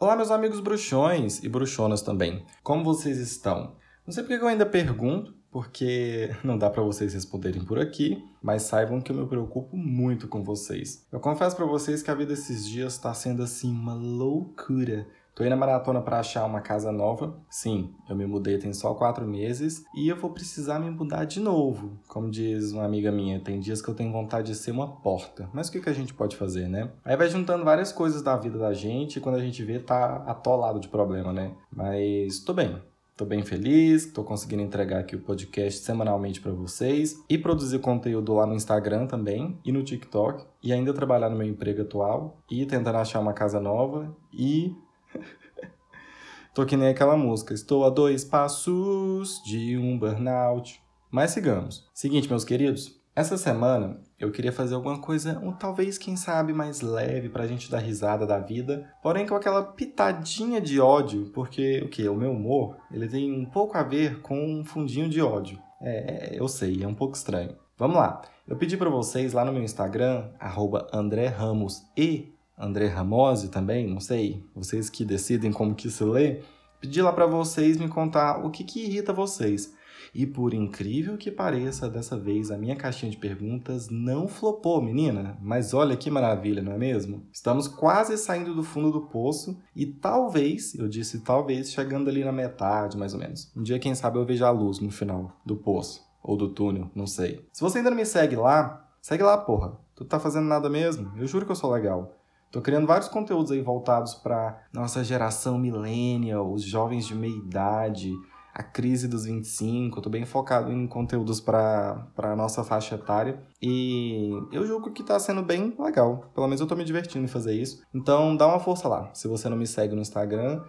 Olá, meus amigos bruxões e bruxonas também. Como vocês estão? Não sei porque eu ainda pergunto, porque não dá para vocês responderem por aqui, mas saibam que eu me preocupo muito com vocês. Eu confesso para vocês que a vida esses dias está sendo assim uma loucura. Tô indo na maratona para achar uma casa nova. Sim, eu me mudei tem só quatro meses e eu vou precisar me mudar de novo. Como diz uma amiga minha, tem dias que eu tenho vontade de ser uma porta. Mas o que, que a gente pode fazer, né? Aí vai juntando várias coisas da vida da gente e quando a gente vê, tá atolado de problema, né? Mas tô bem. Tô bem feliz, tô conseguindo entregar aqui o podcast semanalmente para vocês e produzir conteúdo lá no Instagram também e no TikTok e ainda trabalhar no meu emprego atual e tentando achar uma casa nova e Tô que nem aquela música. Estou a dois passos de um burnout. Mas sigamos. Seguinte, meus queridos. Essa semana eu queria fazer alguma coisa, um talvez, quem sabe, mais leve pra gente dar risada da vida, porém com aquela pitadinha de ódio, porque o que? O meu humor, ele tem um pouco a ver com um fundinho de ódio. É, eu sei, é um pouco estranho. Vamos lá. Eu pedi para vocês lá no meu Instagram, arroba André Ramos e André Ramose também, não sei, vocês que decidem como que se lê, pedi lá para vocês me contar o que, que irrita vocês. E por incrível que pareça, dessa vez a minha caixinha de perguntas não flopou, menina. Mas olha que maravilha, não é mesmo? Estamos quase saindo do fundo do poço e talvez, eu disse talvez, chegando ali na metade mais ou menos. Um dia, quem sabe, eu veja a luz no final do poço ou do túnel, não sei. Se você ainda não me segue lá, segue lá, porra. Tu tá fazendo nada mesmo? Eu juro que eu sou legal. Tô criando vários conteúdos aí voltados para nossa geração millennial, os jovens de meia idade, a crise dos 25. Tô bem focado em conteúdos para a nossa faixa etária e eu julgo que tá sendo bem legal. Pelo menos eu tô me divertindo em fazer isso. Então dá uma força lá. Se você não me segue no Instagram,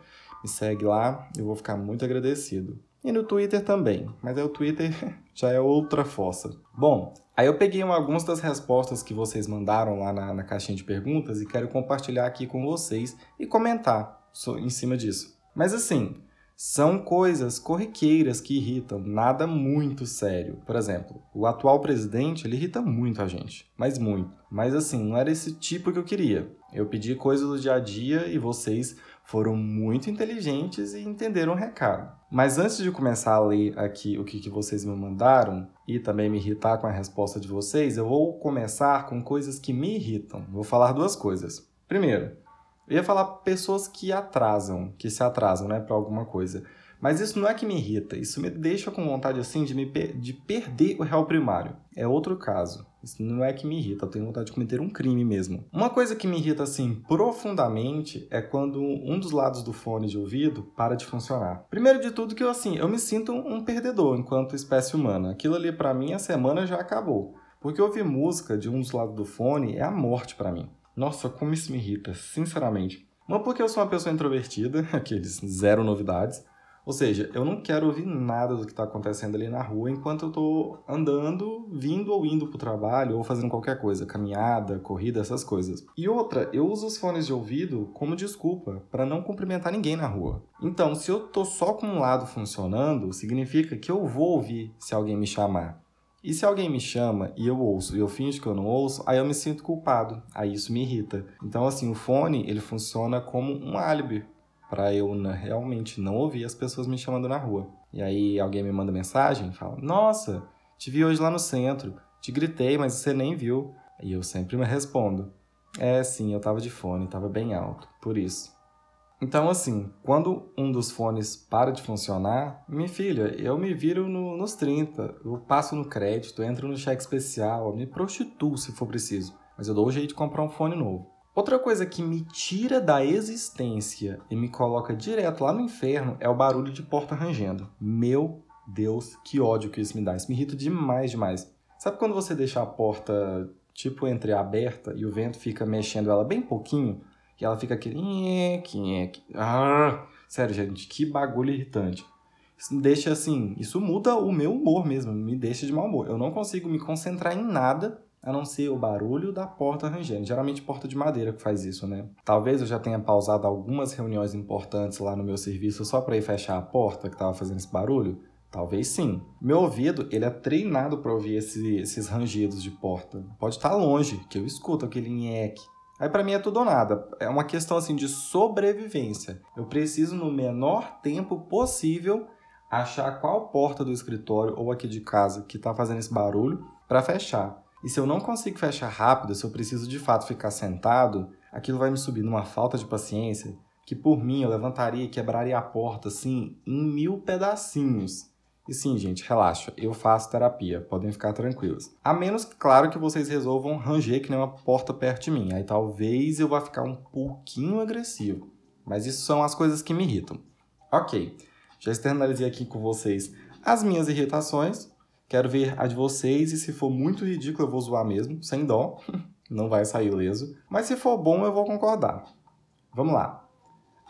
me segue lá, eu vou ficar muito agradecido. E no Twitter também, mas é o Twitter já é outra fossa. Bom, aí eu peguei algumas das respostas que vocês mandaram lá na, na caixinha de perguntas e quero compartilhar aqui com vocês e comentar em cima disso. Mas assim, são coisas corriqueiras que irritam, nada muito sério. Por exemplo, o atual presidente, ele irrita muito a gente, mas muito. Mas assim, não era esse tipo que eu queria. Eu pedi coisas do dia a dia e vocês foram muito inteligentes e entenderam o recado. Mas antes de começar a ler aqui o que, vocês me mandaram e também me irritar com a resposta de vocês, eu vou começar com coisas que me irritam. Vou falar duas coisas. Primeiro, eu ia falar pessoas que atrasam, que se atrasam, né, para alguma coisa. Mas isso não é que me irrita, isso me deixa com vontade assim de, me per de perder o réu primário. É outro caso. Isso não é que me irrita, eu tenho vontade de cometer um crime mesmo. Uma coisa que me irrita assim profundamente é quando um dos lados do fone de ouvido para de funcionar. Primeiro de tudo que eu assim, eu me sinto um perdedor enquanto espécie humana. Aquilo ali para mim a semana já acabou. Porque ouvir música de um dos lados do fone é a morte para mim. Nossa, como isso me irrita, sinceramente. Uma porque eu sou uma pessoa introvertida, aqueles zero novidades. Ou seja, eu não quero ouvir nada do que está acontecendo ali na rua enquanto eu estou andando, vindo ou indo para o trabalho ou fazendo qualquer coisa, caminhada, corrida, essas coisas. E outra, eu uso os fones de ouvido como desculpa para não cumprimentar ninguém na rua. Então, se eu tô só com um lado funcionando, significa que eu vou ouvir se alguém me chamar. E se alguém me chama e eu ouço e eu finjo que eu não ouço, aí eu me sinto culpado. Aí isso me irrita. Então, assim, o fone, ele funciona como um álibi para eu realmente não ouvir as pessoas me chamando na rua. E aí alguém me manda mensagem, fala: "Nossa, te vi hoje lá no centro. Te gritei, mas você nem viu". E eu sempre me respondo: "É, sim, eu tava de fone, tava bem alto, por isso". Então, assim, quando um dos fones para de funcionar, minha filha, eu me viro no, nos 30, eu passo no crédito, entro no cheque especial, me prostituo se for preciso, mas eu dou o jeito de comprar um fone novo. Outra coisa que me tira da existência e me coloca direto lá no inferno é o barulho de porta rangendo. Meu Deus, que ódio que isso me dá. Isso me irrita demais, demais. Sabe quando você deixa a porta, tipo, entreaberta e o vento fica mexendo ela bem pouquinho? E ela fica aquele... Ah, sério, gente, que bagulho irritante. Isso deixa assim... Isso muda o meu humor mesmo, me deixa de mau humor. Eu não consigo me concentrar em nada a não ser o barulho da porta rangendo. Geralmente porta de madeira que faz isso, né? Talvez eu já tenha pausado algumas reuniões importantes lá no meu serviço só para ir fechar a porta que estava fazendo esse barulho. Talvez sim. Meu ouvido, ele é treinado para ouvir esse, esses rangidos de porta. Pode estar tá longe, que eu escuto aquele nheque, Aí para mim é tudo ou nada. É uma questão assim de sobrevivência. Eu preciso no menor tempo possível achar qual porta do escritório ou aqui de casa que está fazendo esse barulho para fechar. E se eu não consigo fechar rápido, se eu preciso de fato ficar sentado, aquilo vai me subir numa falta de paciência que por mim eu levantaria e quebraria a porta assim em mil pedacinhos. E sim, gente, relaxa, eu faço terapia, podem ficar tranquilos. A menos, claro, que vocês resolvam ranger que nem uma porta perto de mim. Aí talvez eu vá ficar um pouquinho agressivo. Mas isso são as coisas que me irritam. Ok, já externalizei aqui com vocês as minhas irritações. Quero ver a de vocês e se for muito ridículo eu vou zoar mesmo, sem dó. Não vai sair leso. Mas se for bom eu vou concordar. Vamos lá.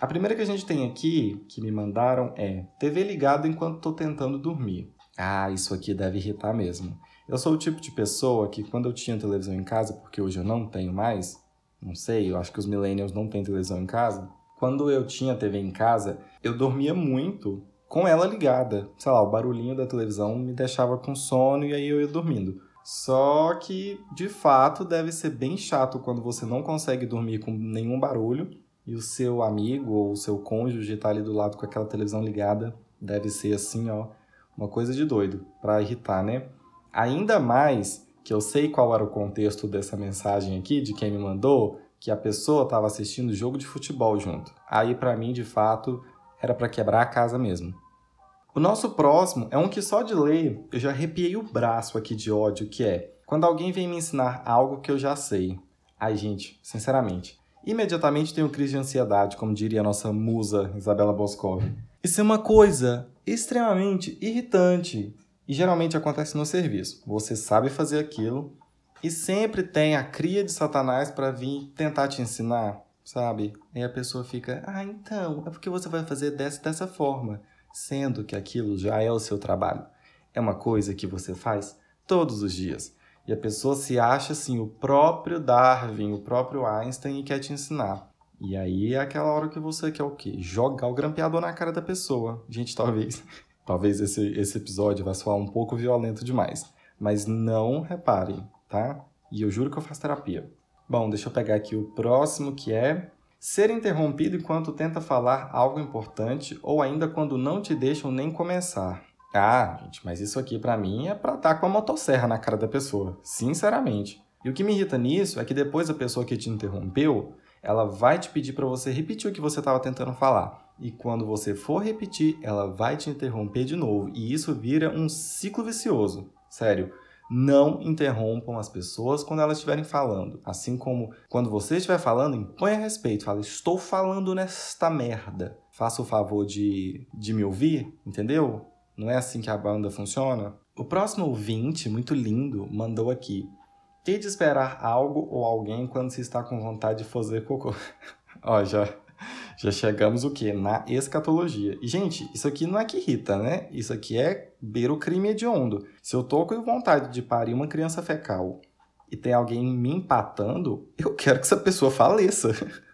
A primeira que a gente tem aqui, que me mandaram, é TV ligada enquanto estou tentando dormir. Ah, isso aqui deve irritar mesmo. Eu sou o tipo de pessoa que quando eu tinha televisão em casa, porque hoje eu não tenho mais, não sei, eu acho que os millennials não têm televisão em casa, quando eu tinha TV em casa, eu dormia muito com ela ligada. Sei lá, o barulhinho da televisão me deixava com sono e aí eu ia dormindo. Só que, de fato, deve ser bem chato quando você não consegue dormir com nenhum barulho e o seu amigo ou o seu cônjuge está ali do lado com aquela televisão ligada. Deve ser assim, ó, uma coisa de doido, para irritar, né? Ainda mais que eu sei qual era o contexto dessa mensagem aqui, de quem me mandou, que a pessoa estava assistindo jogo de futebol junto. Aí para mim, de fato, era para quebrar a casa mesmo. O nosso próximo é um que só de ler eu já arrepiei o braço aqui de ódio, que é quando alguém vem me ensinar algo que eu já sei. Ai, gente, sinceramente, imediatamente tenho crise de ansiedade, como diria a nossa musa Isabela Boscov. Isso é uma coisa extremamente irritante e geralmente acontece no serviço. Você sabe fazer aquilo, e sempre tem a cria de Satanás para vir tentar te ensinar, sabe? Aí a pessoa fica, ah, então, é porque você vai fazer dessa dessa forma, sendo que aquilo já é o seu trabalho. É uma coisa que você faz todos os dias. E a pessoa se acha assim, o próprio Darwin, o próprio Einstein e quer te ensinar. E aí é aquela hora que você quer o quê? Jogar o grampeador na cara da pessoa. Gente, talvez, talvez esse, esse episódio vá soar um pouco violento demais. Mas não reparem, tá? E eu juro que eu faço terapia. Bom, deixa eu pegar aqui o próximo que é ser interrompido enquanto tenta falar algo importante ou ainda quando não te deixam nem começar. Ah, gente, mas isso aqui para mim é pra dar com a motosserra na cara da pessoa, sinceramente. E o que me irrita nisso é que depois a pessoa que te interrompeu, ela vai te pedir para você repetir o que você estava tentando falar. E quando você for repetir, ela vai te interromper de novo. E isso vira um ciclo vicioso. Sério, não interrompam as pessoas quando elas estiverem falando. Assim como quando você estiver falando, imponha respeito. Fala, estou falando nesta merda. Faça o favor de, de me ouvir, entendeu? Não é assim que a banda funciona? O próximo ouvinte, muito lindo, mandou aqui. Tente esperar algo ou alguém quando se está com vontade de fazer cocô. Ó, já, já chegamos o quê? Na escatologia. E, gente, isso aqui não é que irrita, né? Isso aqui é beira o crime hediondo. Se eu tô com vontade de parir uma criança fecal e tem alguém me empatando, eu quero que essa pessoa faleça.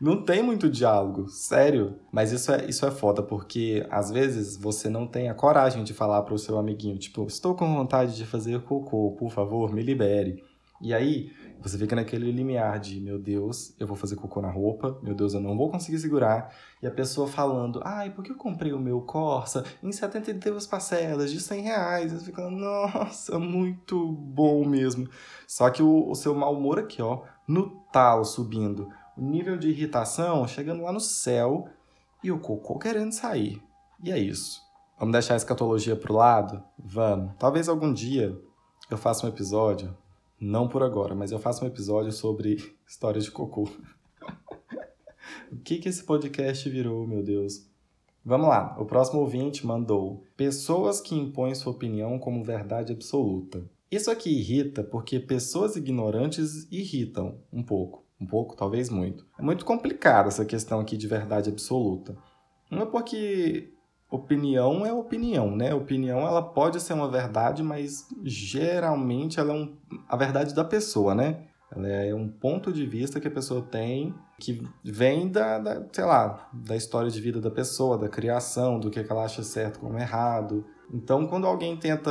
não tem muito diálogo, sério. Mas isso é, isso é foda, porque às vezes você não tem a coragem de falar pro seu amiguinho, tipo, estou com vontade de fazer cocô, por favor, me libere. E aí, você fica naquele limiar de, meu Deus, eu vou fazer cocô na roupa, meu Deus, eu não vou conseguir segurar. E a pessoa falando, ai, por que eu comprei o meu Corsa em 72 parcelas de 100 reais? Você fica, nossa, muito bom mesmo. Só que o, o seu mau humor aqui, ó, no talo subindo. O nível de irritação chegando lá no céu e o cocô querendo sair. E é isso. Vamos deixar a escatologia pro lado? Vamos. Talvez algum dia eu faça um episódio não por agora, mas eu faço um episódio sobre histórias de cocô. o que que esse podcast virou, meu Deus? Vamos lá, o próximo ouvinte mandou: Pessoas que impõem sua opinião como verdade absoluta. Isso aqui irrita porque pessoas ignorantes irritam um pouco, um pouco, talvez muito. É muito complicada essa questão aqui de verdade absoluta. Não é porque opinião é opinião, né? Opinião ela pode ser uma verdade, mas geralmente ela é um, a verdade da pessoa, né? Ela é um ponto de vista que a pessoa tem que vem da, da sei lá, da história de vida da pessoa, da criação, do que, que ela acha certo como errado. Então, quando alguém tenta.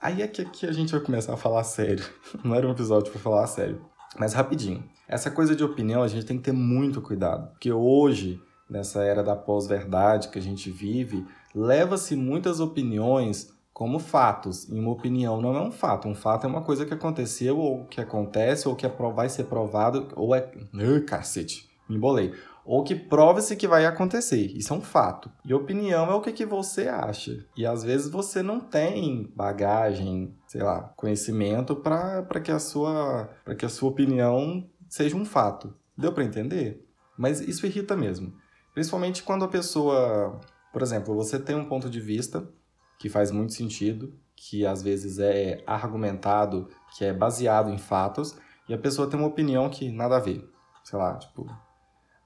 Aí é que, que a gente vai começar a falar sério. Não era um episódio para falar sério. Mas rapidinho. Essa coisa de opinião a gente tem que ter muito cuidado, porque hoje, nessa era da pós-verdade que a gente vive, leva-se muitas opiniões como fatos. E uma opinião não é um fato. Um fato é uma coisa que aconteceu, ou que acontece, ou que é, vai ser provado, ou é. Uh, cacete, me embolei. Ou que prove-se que vai acontecer. Isso é um fato. E opinião é o que, que você acha. E às vezes você não tem bagagem, sei lá, conhecimento para que, a sua, que a sua opinião seja um fato. Deu para entender? Mas isso irrita mesmo. Principalmente quando a pessoa. Por exemplo, você tem um ponto de vista que faz muito sentido, que às vezes é argumentado, que é baseado em fatos, e a pessoa tem uma opinião que nada a ver. Sei lá, tipo,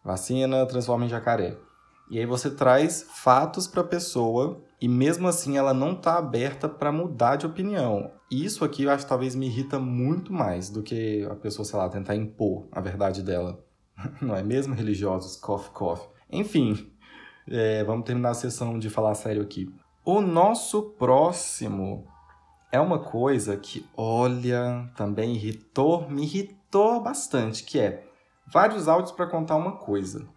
vacina transforma em jacaré. E aí você traz fatos para a pessoa e mesmo assim ela não está aberta para mudar de opinião. Isso aqui eu acho que talvez me irrita muito mais do que a pessoa, sei lá, tentar impor a verdade dela. Não é mesmo, religiosos? Cough, cough. Enfim, é, vamos terminar a sessão de falar sério aqui. O nosso próximo é uma coisa que, olha, também irritou, me irritou bastante, que é vários áudios para contar uma coisa.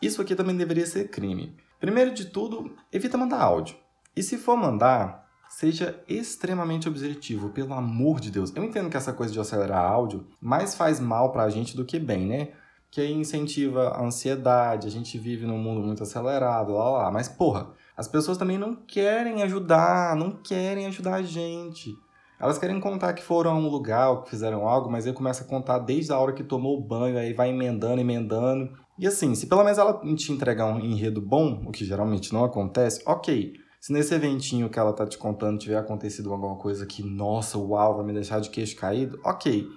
Isso aqui também deveria ser crime. Primeiro de tudo, evita mandar áudio. E se for mandar, seja extremamente objetivo, pelo amor de Deus. Eu entendo que essa coisa de acelerar áudio mais faz mal para a gente do que bem, né? Que aí incentiva a ansiedade, a gente vive num mundo muito acelerado, lá, lá. Mas, porra, as pessoas também não querem ajudar, não querem ajudar a gente. Elas querem contar que foram a um lugar ou que fizeram algo, mas aí começa a contar desde a hora que tomou o banho, aí vai emendando, emendando. E assim, se pelo menos ela te entregar um enredo bom, o que geralmente não acontece, ok. Se nesse eventinho que ela tá te contando tiver acontecido alguma coisa que, nossa, uau, vai me deixar de queixo caído, ok.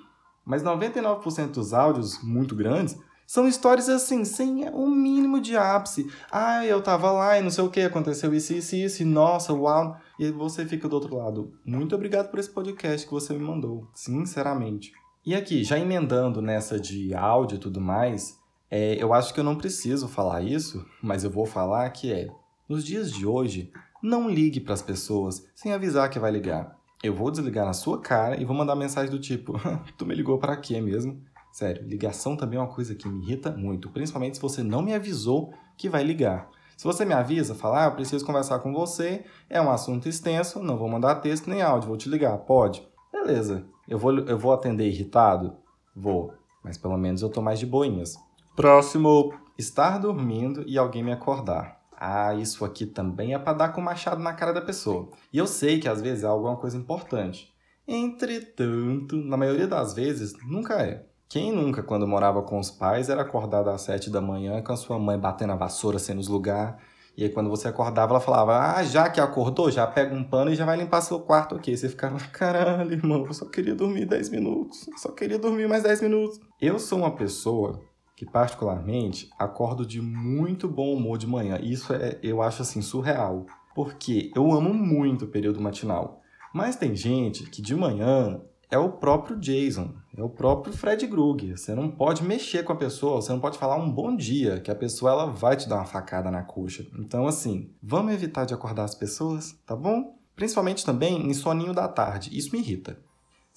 Mas 99% dos áudios muito grandes são histórias assim, sem o um mínimo de ápice. Ah, eu tava lá e não sei o que, aconteceu isso, isso, isso, e nossa, uau. E você fica do outro lado. Muito obrigado por esse podcast que você me mandou, sinceramente. E aqui, já emendando nessa de áudio e tudo mais, é, eu acho que eu não preciso falar isso, mas eu vou falar que é, nos dias de hoje, não ligue para as pessoas sem avisar que vai ligar. Eu vou desligar na sua cara e vou mandar mensagem do tipo: Tu me ligou para quê mesmo? Sério, ligação também é uma coisa que me irrita muito, principalmente se você não me avisou que vai ligar. Se você me avisa, fala, ah, eu preciso conversar com você, é um assunto extenso, não vou mandar texto nem áudio, vou te ligar, pode? Beleza. Eu vou, eu vou atender irritado? Vou. Mas pelo menos eu tô mais de boinhas. Próximo. Estar dormindo e alguém me acordar. Ah, isso aqui também é para dar com o machado na cara da pessoa. E eu sei que às vezes é alguma coisa importante. Entretanto, na maioria das vezes, nunca é. Quem nunca, quando morava com os pais, era acordado às sete da manhã com a sua mãe batendo a vassoura sem nos lugar. E aí, quando você acordava, ela falava: Ah, já que acordou, já pega um pano e já vai limpar seu quarto aqui. Você ficava: Caralho, irmão, eu só queria dormir 10 minutos. Eu só queria dormir mais 10 minutos. Eu sou uma pessoa que, particularmente, acordo de muito bom humor de manhã. Isso é, eu acho assim, surreal. Porque eu amo muito o período matinal. Mas tem gente que de manhã é o próprio Jason, é o próprio Fred Krug. Você não pode mexer com a pessoa, você não pode falar um bom dia, que a pessoa ela vai te dar uma facada na coxa. Então, assim, vamos evitar de acordar as pessoas, tá bom? Principalmente também em soninho da tarde. Isso me irrita.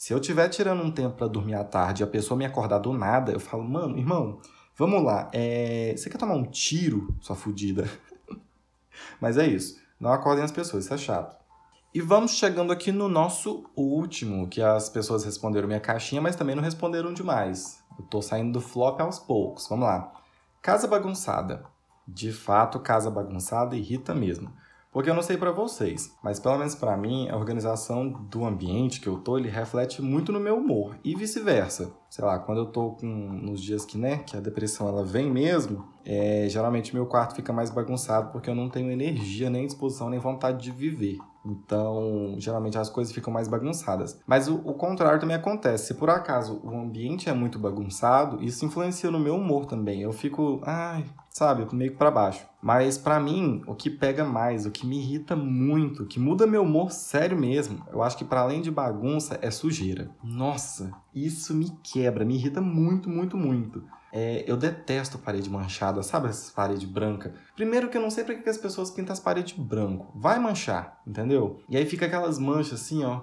Se eu tiver tirando um tempo para dormir à tarde e a pessoa me acordar do nada, eu falo, mano, irmão, vamos lá, é... você quer tomar um tiro, sua fudida? Mas é isso. Não acordem as pessoas, isso é chato. E vamos chegando aqui no nosso último, que as pessoas responderam minha caixinha, mas também não responderam demais. Eu tô saindo do flop aos poucos. Vamos lá. Casa bagunçada. De fato, casa bagunçada irrita mesmo. Porque eu não sei para vocês, mas pelo menos para mim, a organização do ambiente que eu tô, ele reflete muito no meu humor e vice-versa. Sei lá, quando eu tô com nos dias que, né, que a depressão ela vem mesmo, é, geralmente meu quarto fica mais bagunçado porque eu não tenho energia, nem disposição, nem vontade de viver. Então, geralmente as coisas ficam mais bagunçadas. Mas o, o, contrário também acontece. Se por acaso o ambiente é muito bagunçado, isso influencia no meu humor também. Eu fico, ai, sabe, meio para baixo. Mas para mim, o que pega mais, o que me irrita muito, que muda meu humor sério mesmo, eu acho que para além de bagunça é sujeira. Nossa, isso me quebra, me irrita muito, muito, muito. É, eu detesto parede manchada, sabe essas paredes brancas? Primeiro que eu não sei pra que as pessoas pintam as paredes branco. Vai manchar, entendeu? E aí fica aquelas manchas assim, ó.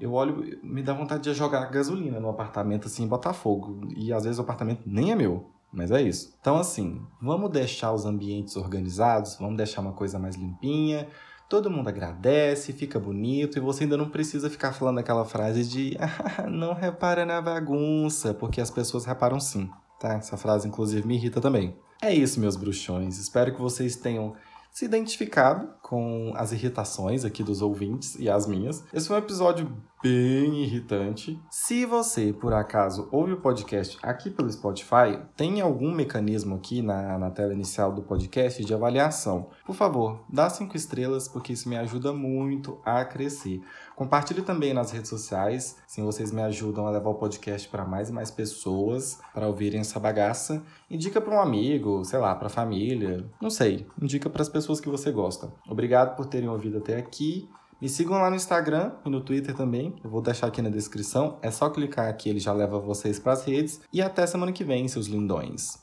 eu olho, me dá vontade de jogar gasolina no apartamento assim, botar fogo. E às vezes o apartamento nem é meu. Mas é isso. Então, assim, vamos deixar os ambientes organizados, vamos deixar uma coisa mais limpinha. Todo mundo agradece, fica bonito e você ainda não precisa ficar falando aquela frase de ah, não repara na bagunça, porque as pessoas reparam sim, tá? Essa frase, inclusive, me irrita também. É isso, meus bruxões. Espero que vocês tenham se identificado com as irritações aqui dos ouvintes e as minhas. Esse foi um episódio bem irritante. Se você, por acaso, ouve o podcast aqui pelo Spotify, tem algum mecanismo aqui na, na tela inicial do podcast de avaliação. Por favor, dá cinco estrelas, porque isso me ajuda muito a crescer. Compartilhe também nas redes sociais, se vocês me ajudam a levar o podcast para mais e mais pessoas para ouvirem essa bagaça. Indica para um amigo, sei lá, para família, não sei. Indica para as pessoas que você gosta. Obrigado por terem ouvido até aqui. Me sigam lá no Instagram e no Twitter também. Eu vou deixar aqui na descrição. É só clicar aqui, ele já leva vocês para as redes. E até semana que vem, seus lindões.